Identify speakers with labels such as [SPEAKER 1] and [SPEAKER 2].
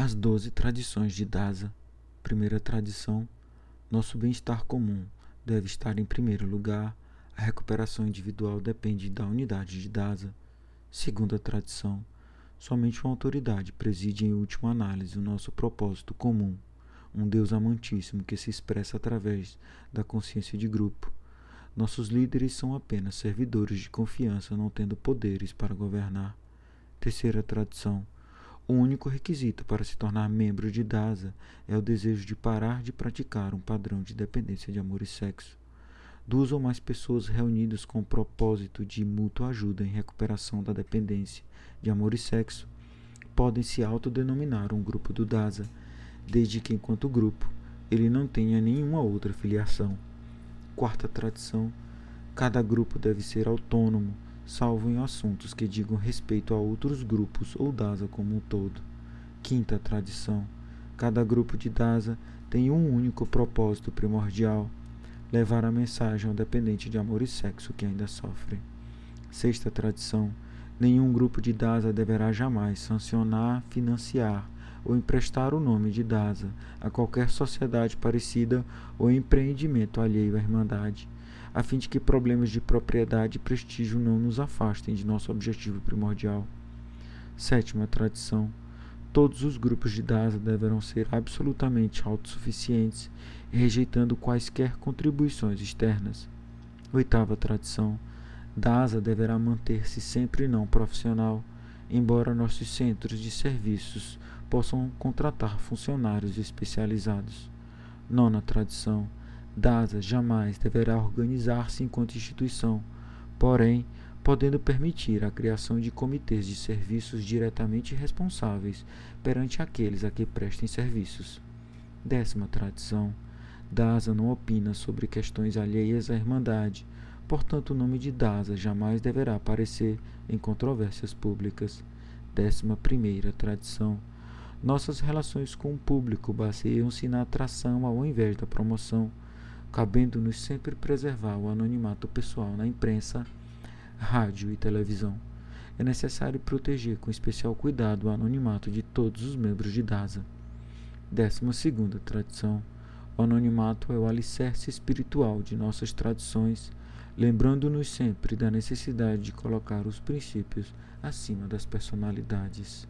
[SPEAKER 1] As doze tradições de Dasa. Primeira tradição: nosso bem-estar comum deve estar em primeiro lugar. A recuperação individual depende da unidade de Dasa. Segunda tradição: somente uma autoridade preside em última análise o nosso propósito comum, um Deus amantíssimo que se expressa através da consciência de grupo. Nossos líderes são apenas servidores de confiança, não tendo poderes para governar. Terceira tradição: o único requisito para se tornar membro de DASA é o desejo de parar de praticar um padrão de dependência de amor e sexo. Duas ou mais pessoas reunidas com o propósito de mútua ajuda em recuperação da dependência de amor e sexo podem se autodenominar um grupo do DASA, desde que, enquanto grupo, ele não tenha nenhuma outra filiação. Quarta tradição: cada grupo deve ser autônomo salvo em assuntos que digam respeito a outros grupos ou DASA como um todo. Quinta tradição: cada grupo de DASA tem um único propósito primordial: levar a mensagem ao dependente de amor e sexo que ainda sofre. Sexta tradição: nenhum grupo de DASA deverá jamais sancionar, financiar ou emprestar o nome de DASA a qualquer sociedade parecida ou empreendimento alheio à Irmandade a fim de que problemas de propriedade e prestígio não nos afastem de nosso objetivo primordial. Sétima tradição: todos os grupos de DASA deverão ser absolutamente autossuficientes, rejeitando quaisquer contribuições externas. Oitava tradição: DASA deverá manter-se sempre não profissional, embora nossos centros de serviços possam contratar funcionários especializados. Nona tradição: DASA jamais deverá organizar-se enquanto instituição, porém, podendo permitir a criação de comitês de serviços diretamente responsáveis perante aqueles a que prestem serviços. Décima tradição: DASA não opina sobre questões alheias à Irmandade, portanto, o nome de DASA jamais deverá aparecer em controvérsias públicas. Décima primeira tradição: nossas relações com o público baseiam-se na atração ao invés da promoção cabendo-nos sempre preservar o anonimato pessoal na imprensa, rádio e televisão. É necessário proteger com especial cuidado o anonimato de todos os membros de DASA. Décima segunda tradição. O anonimato é o alicerce espiritual de nossas tradições, lembrando-nos sempre da necessidade de colocar os princípios acima das personalidades.